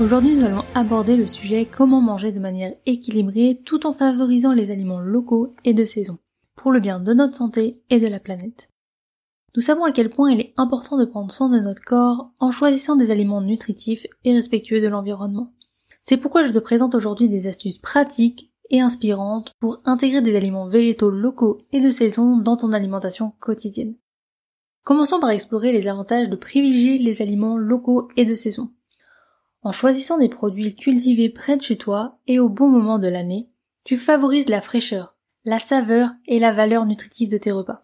Aujourd'hui nous allons aborder le sujet comment manger de manière équilibrée tout en favorisant les aliments locaux et de saison, pour le bien de notre santé et de la planète. Nous savons à quel point il est important de prendre soin de notre corps en choisissant des aliments nutritifs et respectueux de l'environnement. C'est pourquoi je te présente aujourd'hui des astuces pratiques et inspirantes pour intégrer des aliments végétaux locaux et de saison dans ton alimentation quotidienne. Commençons par explorer les avantages de privilégier les aliments locaux et de saison. En choisissant des produits cultivés près de chez toi et au bon moment de l'année, tu favorises la fraîcheur, la saveur et la valeur nutritive de tes repas.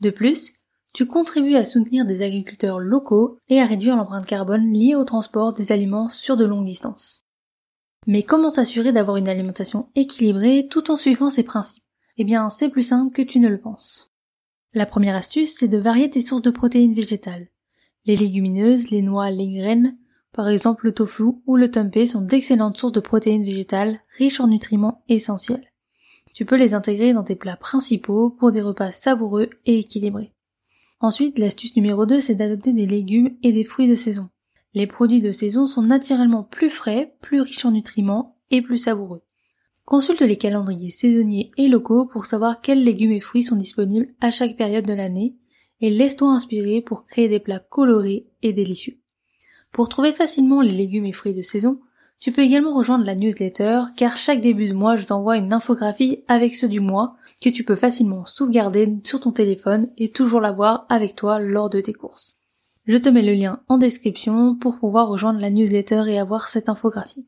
De plus, tu contribues à soutenir des agriculteurs locaux et à réduire l'empreinte carbone liée au transport des aliments sur de longues distances. Mais comment s'assurer d'avoir une alimentation équilibrée tout en suivant ces principes? Eh bien, c'est plus simple que tu ne le penses. La première astuce, c'est de varier tes sources de protéines végétales. Les légumineuses, les noix, les graines, par exemple le tofu ou le tempeh sont d'excellentes sources de protéines végétales riches en nutriments essentiels. Tu peux les intégrer dans tes plats principaux pour des repas savoureux et équilibrés. Ensuite, l'astuce numéro 2, c'est d'adopter des légumes et des fruits de saison. Les produits de saison sont naturellement plus frais, plus riches en nutriments et plus savoureux. Consulte les calendriers saisonniers et locaux pour savoir quels légumes et fruits sont disponibles à chaque période de l'année et laisse-toi inspirer pour créer des plats colorés et délicieux. Pour trouver facilement les légumes et fruits de saison, tu peux également rejoindre la newsletter car chaque début de mois je t'envoie une infographie avec ceux du mois que tu peux facilement sauvegarder sur ton téléphone et toujours l'avoir avec toi lors de tes courses. Je te mets le lien en description pour pouvoir rejoindre la newsletter et avoir cette infographie.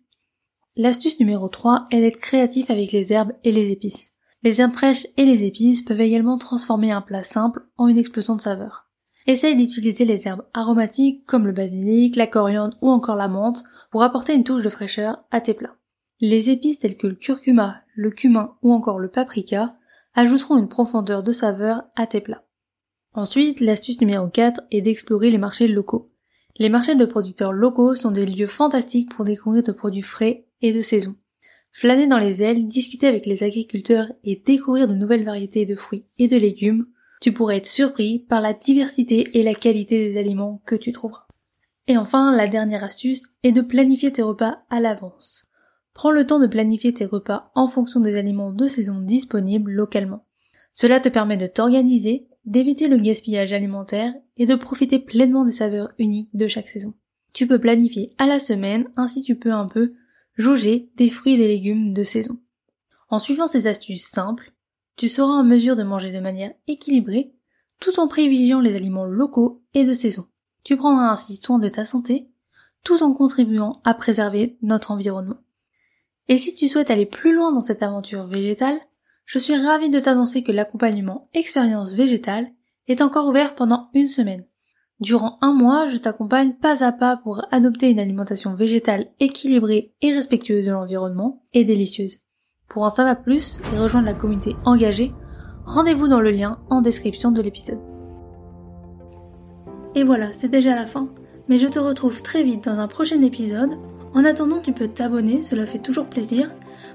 L'astuce numéro 3 est d'être créatif avec les herbes et les épices. Les herbes fraîches et les épices peuvent également transformer un plat simple en une explosion de saveur. Essaye d'utiliser les herbes aromatiques comme le basilic, la coriandre ou encore la menthe pour apporter une touche de fraîcheur à tes plats. Les épices telles que le curcuma, le cumin ou encore le paprika ajouteront une profondeur de saveur à tes plats. Ensuite, l'astuce numéro 4 est d'explorer les marchés locaux. Les marchés de producteurs locaux sont des lieux fantastiques pour découvrir de produits frais et de saison. Flâner dans les ailes, discuter avec les agriculteurs et découvrir de nouvelles variétés de fruits et de légumes, tu pourrais être surpris par la diversité et la qualité des aliments que tu trouveras. Et enfin, la dernière astuce est de planifier tes repas à l'avance. Prends le temps de planifier tes repas en fonction des aliments de saison disponibles localement. Cela te permet de t'organiser, d'éviter le gaspillage alimentaire et de profiter pleinement des saveurs uniques de chaque saison. Tu peux planifier à la semaine, ainsi tu peux un peu jauger des fruits et des légumes de saison. En suivant ces astuces simples, tu seras en mesure de manger de manière équilibrée tout en privilégiant les aliments locaux et de saison. Tu prendras ainsi soin de ta santé tout en contribuant à préserver notre environnement. Et si tu souhaites aller plus loin dans cette aventure végétale, je suis ravie de t'annoncer que l'accompagnement expérience végétale est encore ouvert pendant une semaine. Durant un mois, je t'accompagne pas à pas pour adopter une alimentation végétale équilibrée et respectueuse de l'environnement et délicieuse. Pour en savoir plus et rejoindre la communauté engagée, rendez-vous dans le lien en description de l'épisode. Et voilà, c'est déjà la fin. Mais je te retrouve très vite dans un prochain épisode. En attendant, tu peux t'abonner, cela fait toujours plaisir,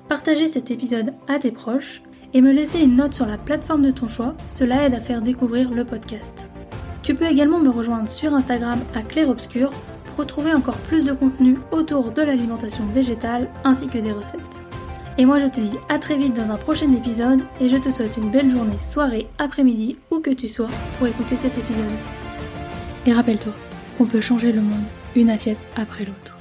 partager cet épisode à tes proches et me laisser une note sur la plateforme de ton choix, cela aide à faire découvrir le podcast. Tu peux également me rejoindre sur Instagram à Claire Obscur pour retrouver encore plus de contenu autour de l'alimentation végétale ainsi que des recettes. Et moi je te dis à très vite dans un prochain épisode et je te souhaite une belle journée, soirée, après-midi, où que tu sois pour écouter cet épisode. Et rappelle-toi, on peut changer le monde une assiette après l'autre.